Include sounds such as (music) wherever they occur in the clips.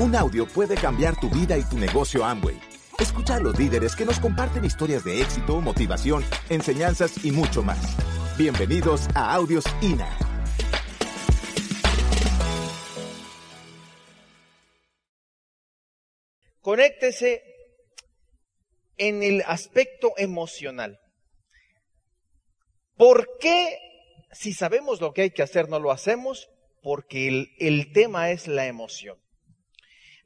Un audio puede cambiar tu vida y tu negocio Amway. Escucha a los líderes que nos comparten historias de éxito, motivación, enseñanzas y mucho más. Bienvenidos a Audios INA. Conéctese en el aspecto emocional. ¿Por qué, si sabemos lo que hay que hacer, no lo hacemos? Porque el, el tema es la emoción.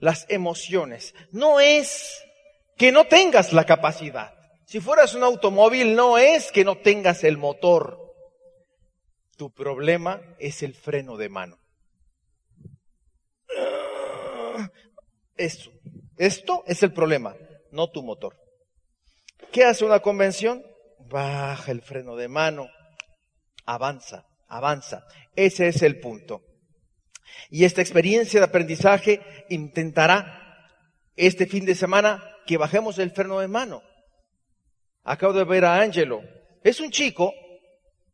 Las emociones. No es que no tengas la capacidad. Si fueras un automóvil, no es que no tengas el motor. Tu problema es el freno de mano. Esto, esto es el problema, no tu motor. ¿Qué hace una convención? Baja el freno de mano, avanza, avanza. Ese es el punto. Y esta experiencia de aprendizaje intentará este fin de semana que bajemos el freno de mano. Acabo de ver a Angelo. Es un chico,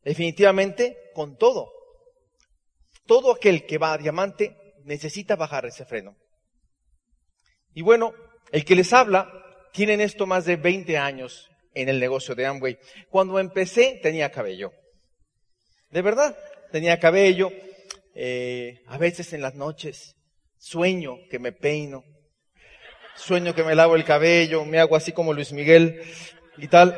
definitivamente, con todo. Todo aquel que va a diamante necesita bajar ese freno. Y bueno, el que les habla tienen esto más de 20 años en el negocio de Amway. Cuando empecé tenía cabello. De verdad, tenía cabello. Eh, a veces en las noches sueño que me peino. Sueño que me lavo el cabello, me hago así como Luis Miguel y tal.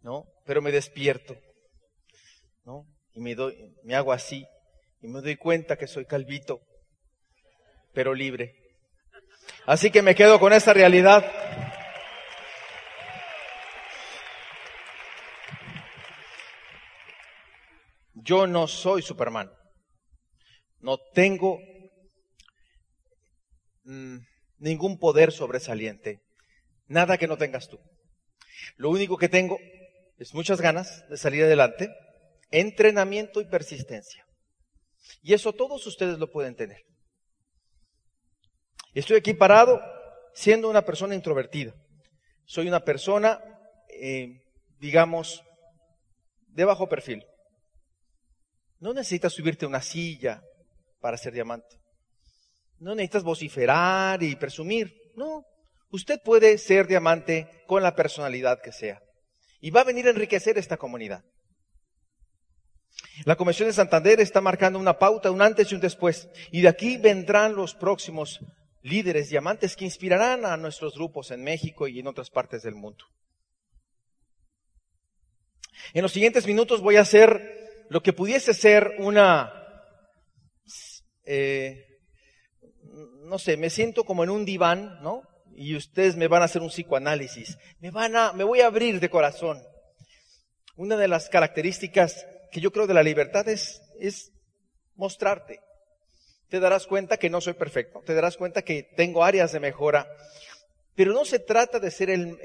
¿No? Pero me despierto. ¿No? Y me doy, me hago así. Y me doy cuenta que soy calvito, pero libre. Así que me quedo con esa realidad. Yo no soy Superman. No tengo mm, ningún poder sobresaliente. Nada que no tengas tú. Lo único que tengo es muchas ganas de salir adelante, entrenamiento y persistencia. Y eso todos ustedes lo pueden tener. Estoy aquí parado siendo una persona introvertida. Soy una persona, eh, digamos, de bajo perfil. No necesitas subirte a una silla para ser diamante. No necesitas vociferar y presumir. No, usted puede ser diamante con la personalidad que sea. Y va a venir a enriquecer esta comunidad. La Convención de Santander está marcando una pauta, un antes y un después. Y de aquí vendrán los próximos líderes diamantes que inspirarán a nuestros grupos en México y en otras partes del mundo. En los siguientes minutos voy a hacer lo que pudiese ser una, eh, no sé, me siento como en un diván, ¿no? Y ustedes me van a hacer un psicoanálisis. Me van a, me voy a abrir de corazón. Una de las características que yo creo de la libertad es, es mostrarte te darás cuenta que no soy perfecto, te darás cuenta que tengo áreas de mejora, pero no se trata de ser el,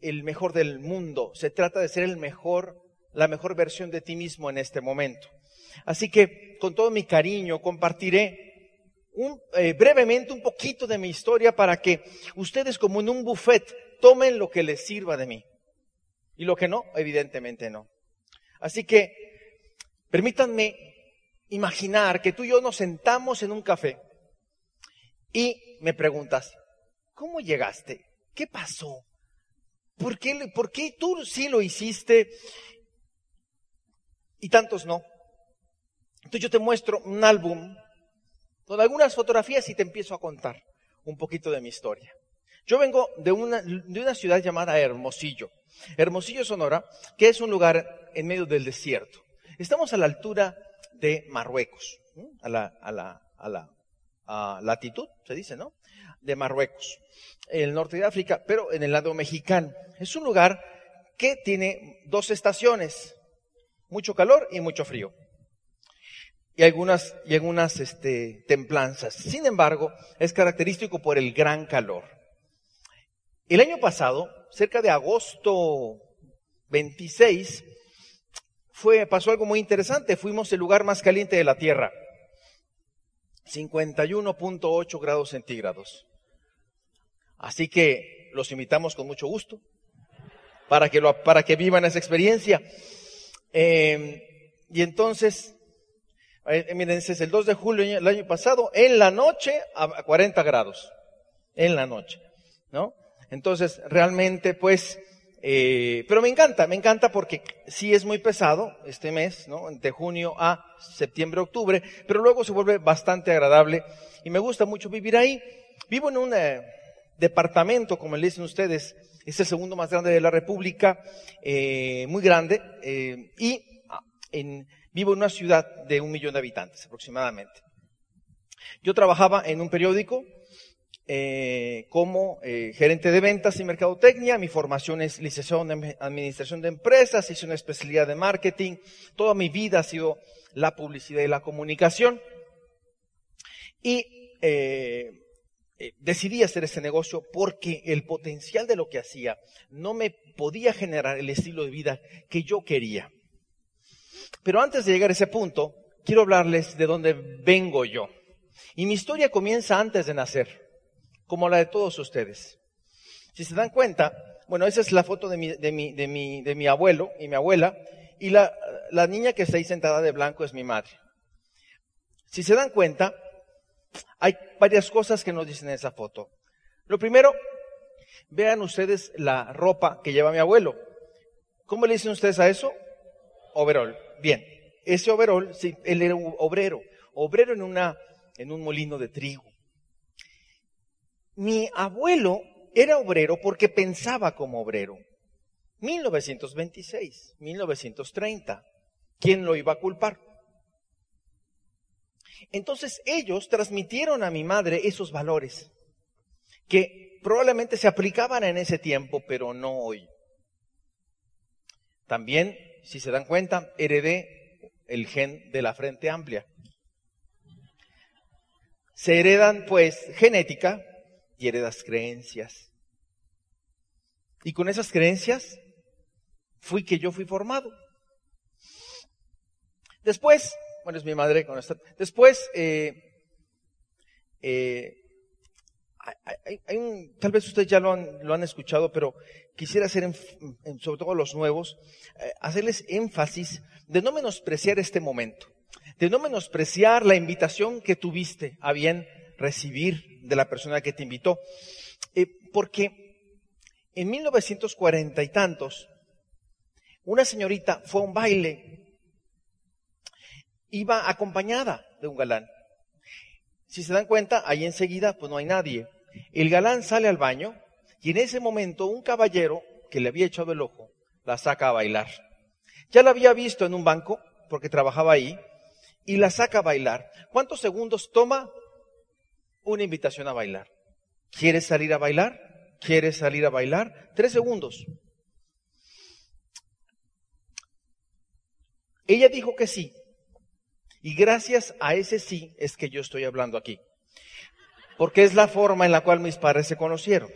el, mejor del mundo, se trata de ser el mejor, la mejor versión de ti mismo en este momento. Así que con todo mi cariño compartiré eh, brevemente un poquito de mi historia para que ustedes como en un buffet tomen lo que les sirva de mí. Y lo que no, evidentemente no. Así que permítanme imaginar que tú y yo nos sentamos en un café y me preguntas, ¿cómo llegaste? ¿Qué pasó? ¿Por qué, ¿Por qué tú sí lo hiciste y tantos no? Entonces yo te muestro un álbum con algunas fotografías y te empiezo a contar un poquito de mi historia. Yo vengo de una, de una ciudad llamada Hermosillo. Hermosillo, Sonora, que es un lugar en medio del desierto. Estamos a la altura de Marruecos, a la, a la, a la latitud, se dice, ¿no? De Marruecos, el norte de África, pero en el lado mexicano. Es un lugar que tiene dos estaciones, mucho calor y mucho frío. Y algunas, y algunas este, templanzas. Sin embargo, es característico por el gran calor. El año pasado, cerca de agosto 26, fue, pasó algo muy interesante. Fuimos el lugar más caliente de la Tierra. 51.8 grados centígrados. Así que los invitamos con mucho gusto para que, lo, para que vivan esa experiencia. Em, y entonces, Eh, miren, ese es el 2 de julio del año pasado, en la noche a 40 grados. En la noche, ¿no? Entonces, realmente, pues, eh, pero me encanta, me encanta porque sí es muy pesado este mes, ¿no? De junio a septiembre, octubre, pero luego se vuelve bastante agradable y me gusta mucho vivir ahí. Vivo en un eh, departamento, como le dicen ustedes, es el segundo más grande de la República, eh, muy grande, y ah, vivo en una ciudad de un millón de habitantes aproximadamente. Yo trabajaba en un periódico eh, como eh, gerente de ventas y mercadotecnia. Mi formación es licenciado en administración de empresas, hice una especialidad de marketing. Toda mi vida ha sido la publicidad y la comunicación. Y eh, decidí hacer ese negocio porque el potencial de lo que hacía no me podía generar el estilo de vida que yo quería. Pero antes de llegar a ese punto, quiero hablarles de dónde vengo yo. Y mi historia comienza antes de nacer como la de todos ustedes. Si se dan cuenta, bueno, esa es la foto de mi, de mi, de mi, de mi abuelo y mi abuela, y la, la niña que está ahí sentada de blanco es mi madre. Si se dan cuenta, hay varias cosas que nos dicen en esa foto. Lo primero, vean ustedes la ropa que lleva mi abuelo. ¿Cómo le dicen ustedes a eso? Overol. Bien, ese overol, sí, él era un obrero, obrero en una, en un molino de trigo mi abuelo era obrero porque pensaba como obrero. 1926, 1930. ¿Quién lo iba a culpar? Entonces ellos transmitieron a mi madre esos valores que probablemente se aplicaban en ese tiempo, pero no hoy. También, si se dan cuenta, heredé el gen de la frente amplia. Se heredan pues genética, y heredas creencias. Y con esas creencias fui que yo fui formado. Después, bueno, es mi madre con esta. Después, eh, eh, tal vez ustedes ya lo han, lo han escuchado, pero quisiera hacer, sobre todo los nuevos, eh, hacerles énfasis de no menospreciar este momento, de no menospreciar la invitación que tuviste a bien recibir de la persona que te invitó. Porque en 1940 y tantos, una señorita fue a un baile, iba acompañada de un galán. Si se dan cuenta, ahí enseguida, pues no hay nadie. El galán sale al baño y en ese momento un caballero que le había echado el ojo la saca a bailar. Ya la había visto en un banco porque trabajaba ahí y la saca a bailar. ¿Cuántos segundos toma? una invitación a bailar. ¿Quieres salir a bailar? ¿Quieres salir a bailar? Tres segundos. Ella dijo que sí. Y gracias a ese sí es que yo estoy hablando aquí. Porque es la forma en la cual mis padres se conocieron.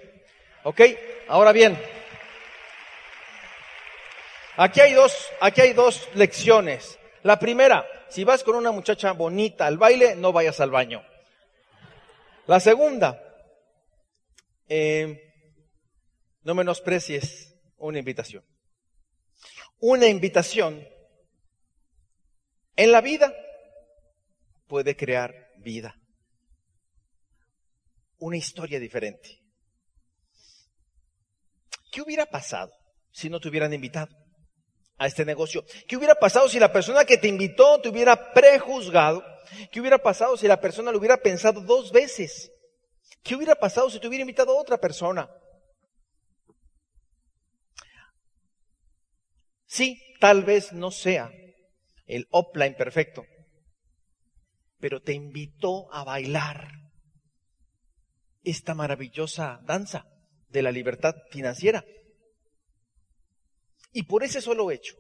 ¿Ok? Ahora bien, aquí hay dos, aquí hay dos lecciones. La primera, si vas con una muchacha bonita al baile, no vayas al baño. La segunda, eh, no menosprecies una invitación. Una invitación en la vida puede crear vida. Una historia diferente. ¿Qué hubiera pasado si no te hubieran invitado a este negocio? ¿Qué hubiera pasado si la persona que te invitó te hubiera prejuzgado ¿Qué hubiera pasado si la persona lo hubiera pensado dos veces? ¿Qué hubiera pasado si te hubiera invitado a otra persona? Sí, tal vez no sea el offline perfecto, pero te invitó a bailar esta maravillosa danza de la libertad financiera. Y por ese solo hecho,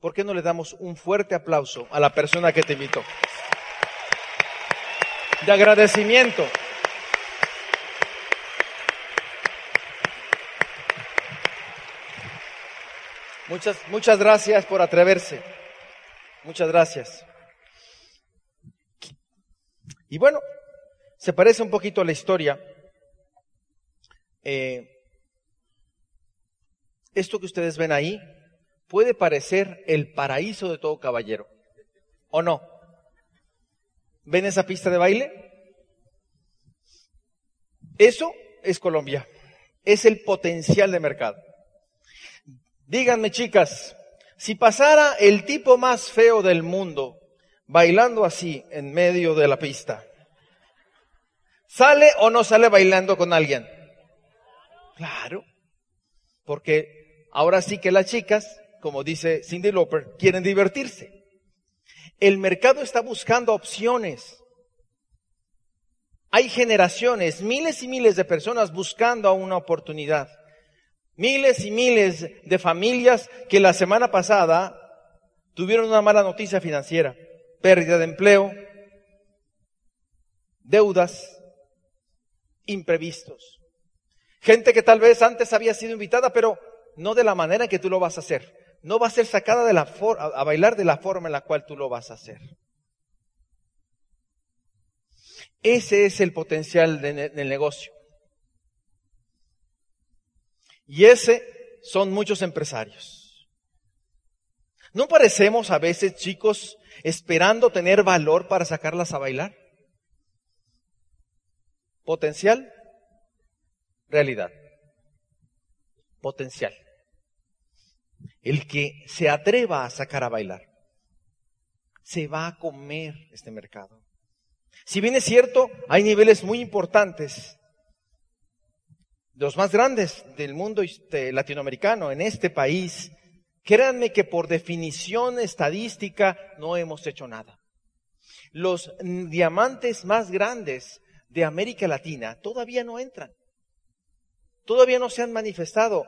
¿por qué no le damos un fuerte aplauso a la persona que te invitó? de agradecimiento. Muchas, muchas gracias por atreverse. Muchas gracias. Y bueno, se parece un poquito a la historia. Eh, esto que ustedes ven ahí puede parecer el paraíso de todo caballero, ¿o no? ¿Ven esa pista de baile? Eso es Colombia. Es el potencial de mercado. Díganme, chicas, si pasara el tipo más feo del mundo bailando así en medio de la pista, ¿sale o no sale bailando con alguien? Claro. Porque ahora sí que las chicas, como dice Cindy Lauper, quieren divertirse. El mercado está buscando opciones. Hay generaciones, miles y miles de personas buscando una oportunidad. Miles y miles de familias que la semana pasada tuvieron una mala noticia financiera, pérdida de empleo, deudas, imprevistos. Gente que tal vez antes había sido invitada, pero no de la manera en que tú lo vas a hacer. No va a ser sacada de la a bailar de la forma en la cual tú lo vas a hacer. Ese es el potencial del negocio. Y ese son muchos empresarios. ¿No parecemos a veces, chicos, esperando tener valor para sacarlas a bailar? Potencial, realidad. Potencial. El que se atreva a sacar a bailar, se va a comer este mercado. Si bien es cierto, hay niveles muy importantes, los más grandes del mundo este, latinoamericano, en este país, créanme que por definición estadística no hemos hecho nada. Los diamantes más grandes de América Latina todavía no entran. Todavía no se han manifestado.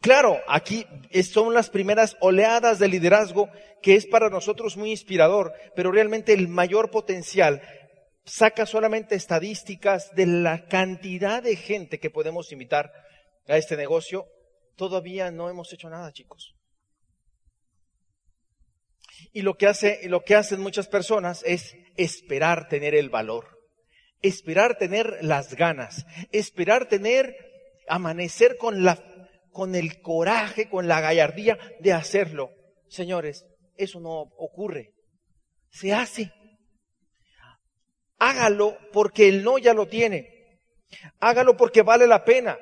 Claro, aquí son las primeras oleadas de liderazgo que es para nosotros muy inspirador, pero realmente el mayor potencial saca solamente estadísticas de la cantidad de gente que podemos invitar a este negocio, todavía no hemos hecho nada, chicos. Y lo que hace, lo que hacen muchas personas es esperar tener el valor, esperar tener las ganas, esperar tener, amanecer con la, con el coraje, con la gallardía de hacerlo. Señores, eso no ocurre. Se hace. Hágalo porque el no ya lo tiene. Hágalo porque vale la pena.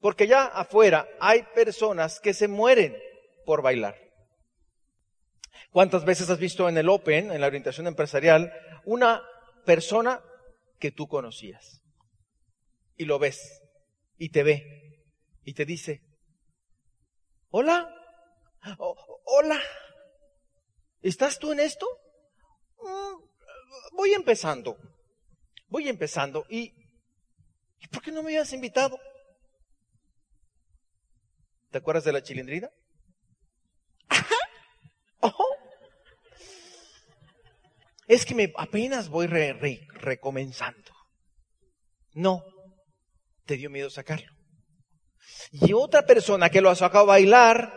Porque ya afuera hay personas que se mueren por bailar. ¿Cuántas veces has visto en el Open, en la orientación empresarial, una persona que tú conocías? Y lo ves, y te ve, y te dice, hola, hola, ¿estás tú en esto? Mm, voy empezando, voy empezando y, ¿y por qué no me habías invitado? ¿Te acuerdas de la chilindrina? (laughs) Es que me apenas voy recomenzando. No, te dio miedo sacarlo. Y otra persona que lo ha sacado a bailar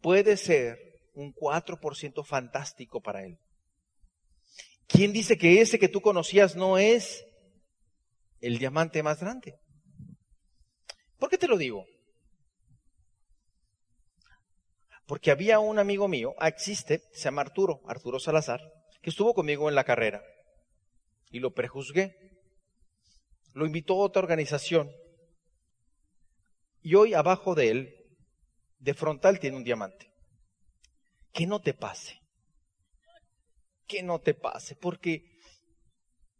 puede ser un 4% fantástico para él. ¿Quién dice que ese que tú conocías no es el diamante más grande? ¿Por qué te lo digo? Porque había un amigo mío, ah, existe, se llama Arturo, Arturo Salazar, que estuvo conmigo en la carrera y lo prejuzgué. Lo invitó a otra organización y hoy abajo de él, de frontal, tiene un diamante. Que no te pase que no te pase, porque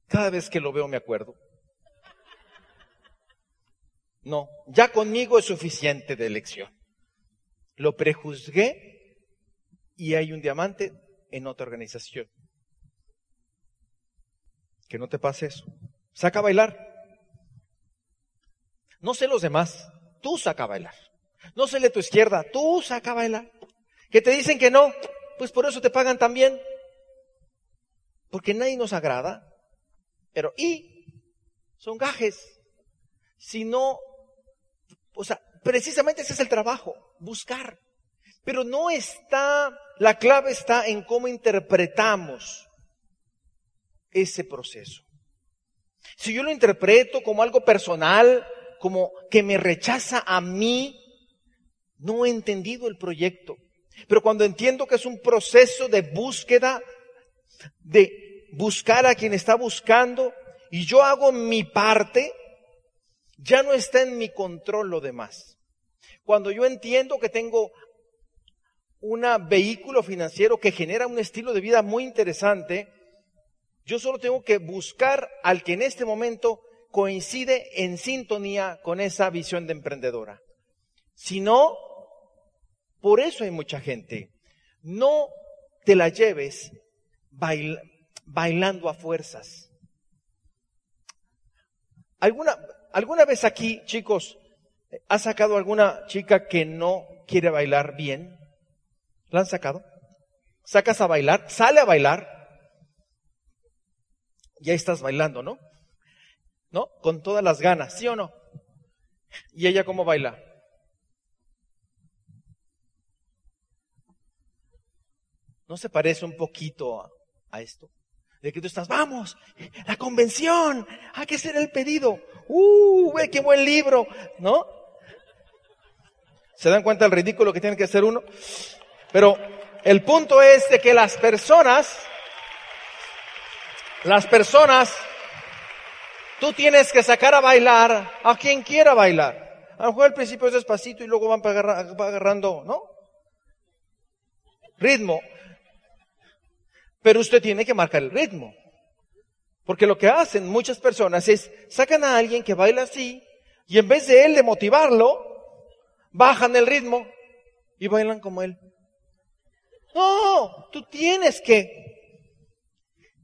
cada vez que lo veo me acuerdo. No, ya conmigo es suficiente de elección. Lo prejuzgué y hay un diamante en otra organización. Que no te pase eso. Saca a bailar. No sé los demás, tú saca a bailar. No sé de tu izquierda, tú saca a bailar. Que te dicen que no, pues por eso te pagan también porque nadie nos agrada, pero y son gajes. Si no, o sea, precisamente ese es el trabajo, buscar. Pero no está, la clave está en cómo interpretamos ese proceso. Si yo lo interpreto como algo personal, como que me rechaza a mí, no he entendido el proyecto. Pero cuando entiendo que es un proceso de búsqueda de buscar a quien está buscando y yo hago mi parte, ya no está en mi control lo demás. Cuando yo entiendo que tengo un vehículo financiero que genera un estilo de vida muy interesante, yo solo tengo que buscar al que en este momento coincide en sintonía con esa visión de emprendedora. Si no, por eso hay mucha gente. No te la lleves bailando a fuerzas. ¿Alguna, ¿Alguna vez aquí, chicos, ha sacado alguna chica que no quiere bailar bien? ¿La han sacado? Sacas a bailar, sale a bailar. Y ahí estás bailando, ¿no? ¿No? Con todas las ganas, ¿sí o no? ¿Y ella cómo baila? ¿No se parece un poquito a, esto? De que tú estás, vamos, la convención, hay que hacer el pedido. ¡Uh, ve qué buen libro! ¿No? ¿Se dan cuenta del ridículo que tiene que hacer uno? Pero el punto es de que las personas, las personas, tú tienes que sacar a bailar a quien quiera bailar. A lo mejor al principio es despacito y luego van agarrando, ¿no? Ritmo. Pero usted tiene que marcar el ritmo. Porque lo que hacen muchas personas es sacan a alguien que baila así y en vez de él de motivarlo, bajan el ritmo y bailan como él. No, tú tienes que.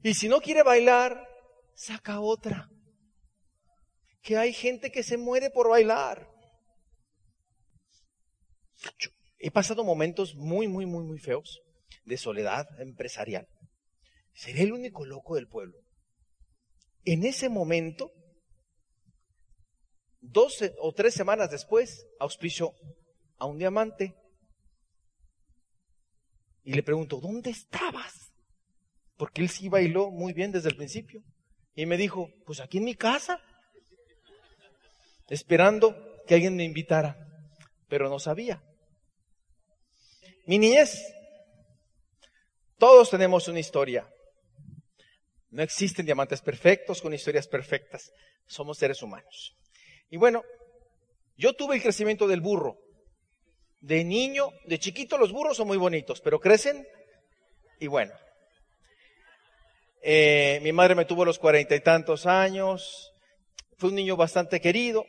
Y si no quiere bailar, saca otra. Que hay gente que se muere por bailar. he pasado momentos muy, muy, muy, muy feos de soledad empresarial. Seré el único loco del pueblo. En ese momento, dos o tres semanas después, auspicio a un diamante y le pregunto, ¿dónde estabas? Porque él sí bailó muy bien desde el principio. Y me dijo, pues aquí en mi casa, esperando que alguien me invitara, pero no sabía. Mi niñez, todos tenemos una historia. No existen diamantes perfectos con historias perfectas. Somos seres humanos. Y bueno, yo tuve el crecimiento del burro de niño, de chiquito los burros son muy bonitos, pero crecen y bueno. Eh, mi madre me tuvo los cuarenta y tantos años, fue un niño bastante querido,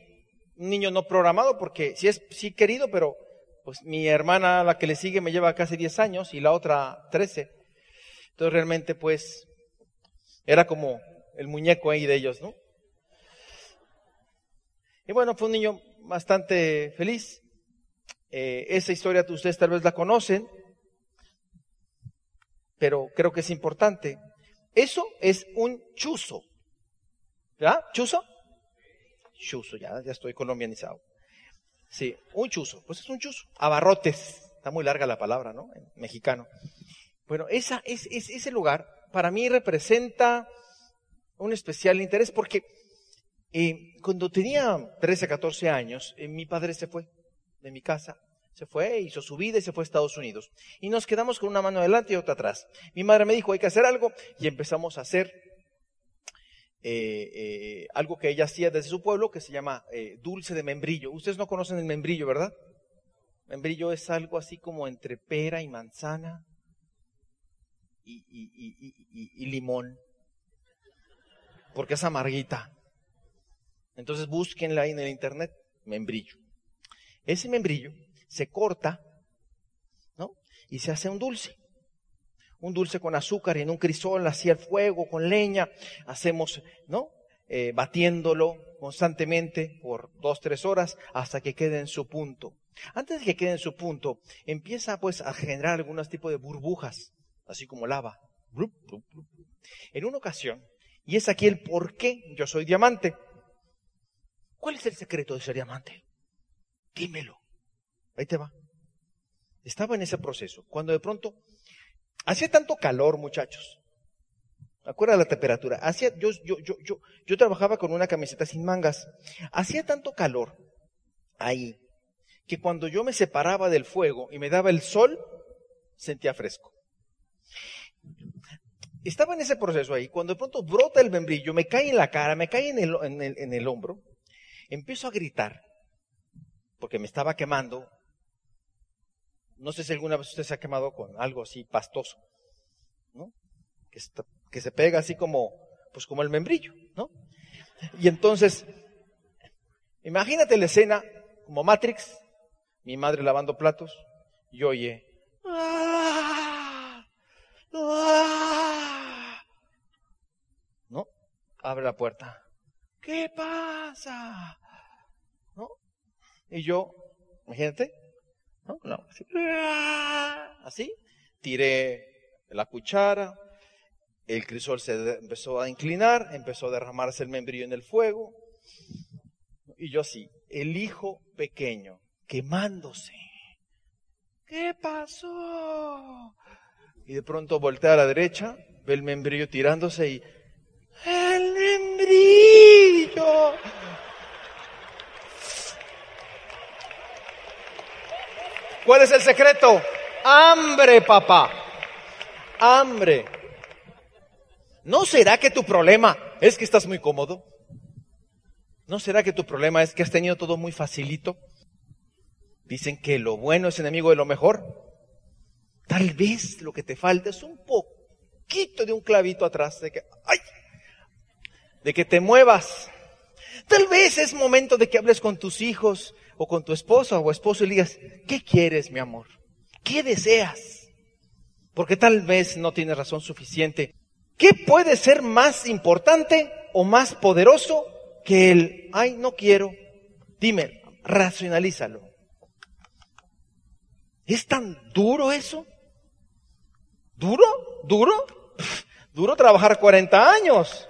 un niño no programado porque sí es sí querido, pero pues mi hermana, la que le sigue, me lleva casi diez años y la otra trece. Entonces realmente pues era como el muñeco ahí de ellos, ¿no? Y bueno, fue un niño bastante feliz. Eh, esa historia ustedes tal vez la conocen, pero creo que es importante. Eso es un chuzo. ¿Ya? ¿Chuzo? Chuzo, ya, ya estoy colombianizado. Sí, un chuzo. Pues es un chuzo. Abarrotes. Está muy larga la palabra, ¿no? En mexicano. Bueno, esa, es, ese lugar para mí representa un especial interés porque eh, cuando tenía 13, 14 años, eh, mi padre se fue de mi casa. Se fue, hizo su vida y se fue a Estados Unidos. Y nos quedamos con una mano adelante y otra atrás. Mi madre me dijo, hay que hacer algo. Y empezamos a hacer eh, eh, algo que ella hacía desde su pueblo, que se llama eh, dulce de membrillo. Ustedes no conocen el membrillo, ¿verdad? Membrillo es algo así como entre pera y manzana y, y limón. Porque es amarguita. Entonces búsquenla ahí en el internet, membrillo. Ese membrillo se corta, ¿no? Y se hace un dulce. Un dulce con azúcar en un crisol, hacia el fuego, con leña. Hacemos, ¿no? Eh, batiéndolo constantemente por dos, tres horas hasta que quede en su punto. Antes de que quede en su punto, empieza pues a generar algunos tipos de burbujas, así como lava. En una ocasión, y es aquí el por qué yo soy diamante. ¿Cuál es el secreto de ser diamante? dímelo. Ahí te va. Estaba en ese proceso, cuando de pronto hacía tanto calor, muchachos. Acuerda la temperatura. Hacía, yo, yo, yo, yo, yo trabajaba con una camiseta sin mangas. Hacía tanto calor ahí que cuando yo me separaba del fuego y me daba el sol, sentía fresco. estaba en ese proceso ahí, cuando de pronto brota el membrillo, me cae en la cara, me cae en el, en el, en el hombro, empiezo a gritar, porque me estaba quemando. No sé si alguna vez usted se ha quemado con algo así pastoso, ¿no? Que, se pega así como, pues como el membrillo, ¿no? Y entonces, imagínate la escena como Matrix, mi madre lavando platos, y oye, "Ah, ah", ¿no? Abre la puerta. ¿Qué pasa? ¿No? Y yo, imagínate, ¿no? Así, "Ah", así, tiré la cuchara, el crisol se empezó a inclinar, empezó a derramarse el membrillo en el fuego, y yo así, el hijo pequeño, quemándose. ¿Qué pasó? Y de pronto voltea a la derecha, ve el membrillo tirándose y... ¡El membrillo! ¿Cuál es el secreto? Hambre, papá. Hambre. ¿No será que tu problema es que estás muy cómodo? ¿No será que tu problema es que has tenido todo muy facilito? Dicen que lo bueno es enemigo de lo mejor. Tal vez lo que te falta es un poquito de un clavito atrás de que, ¡ay! de que te muevas. Tal vez es momento de que hables con tus hijos o con tu esposa o esposo y digas, ¿qué quieres, mi amor? ¿Qué deseas? Porque tal vez no tienes razón suficiente. ¿Qué puede ser más importante o más poderoso que el, ay, no quiero? Dime, racionalízalo. ¿Es tan duro eso? ¿Duro? ¿Duro? (laughs) Duro trabajar 40 años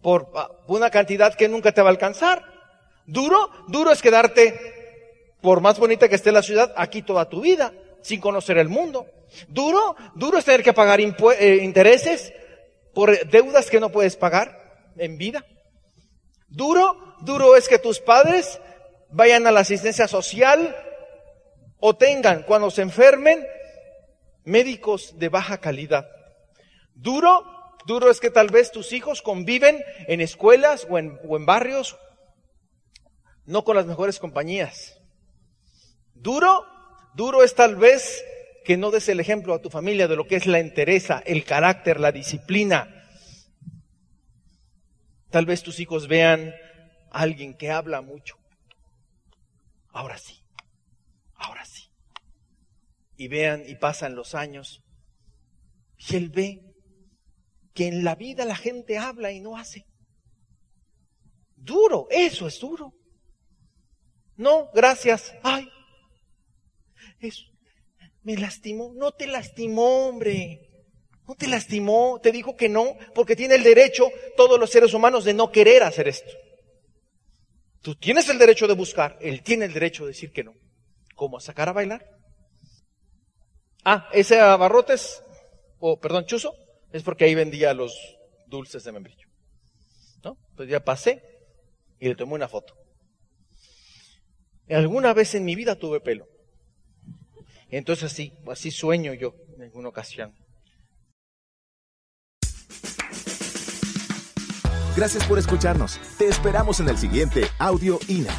por ah, una cantidad que nunca te va a alcanzar. Duro, duro es quedarte, por más bonita que esté la ciudad, aquí toda tu vida, sin conocer el mundo. Duro, duro es tener que pagar eh, intereses por deudas que no puedes pagar en vida. Duro, duro es que tus padres vayan a la asistencia social o tengan, cuando se enfermen, médicos de baja calidad. Duro, duro es que tal vez tus hijos conviven en escuelas o en barrios no con las mejores compañías. Duro, duro es tal vez que no des el ejemplo a tu familia de lo que es la entereza, el carácter, la disciplina. Tal vez tus hijos vean a alguien que habla mucho. Ahora sí, ahora sí. Y vean y pasan los años. Y él ve que en la vida la gente habla y no hace. Duro, eso es duro. No, gracias. Ay, me lastimó. No te lastimó, hombre. No te lastimó. Te dijo que no, porque tiene el derecho todos los seres humanos de no querer hacer esto. Tú tienes el derecho de buscar, él tiene el derecho de decir que no. ¿Cómo? ¿Sacar a bailar? Ah, ese abarrotes, o perdón, chuzo, es porque ahí vendía los dulces de membrillo. ¿No? Pues ya pasé y le tomé una foto. Alguna vez en mi vida tuve pelo. Entonces así, así sueño yo en alguna ocasión. Gracias por escucharnos. Te esperamos en el siguiente Audio INA.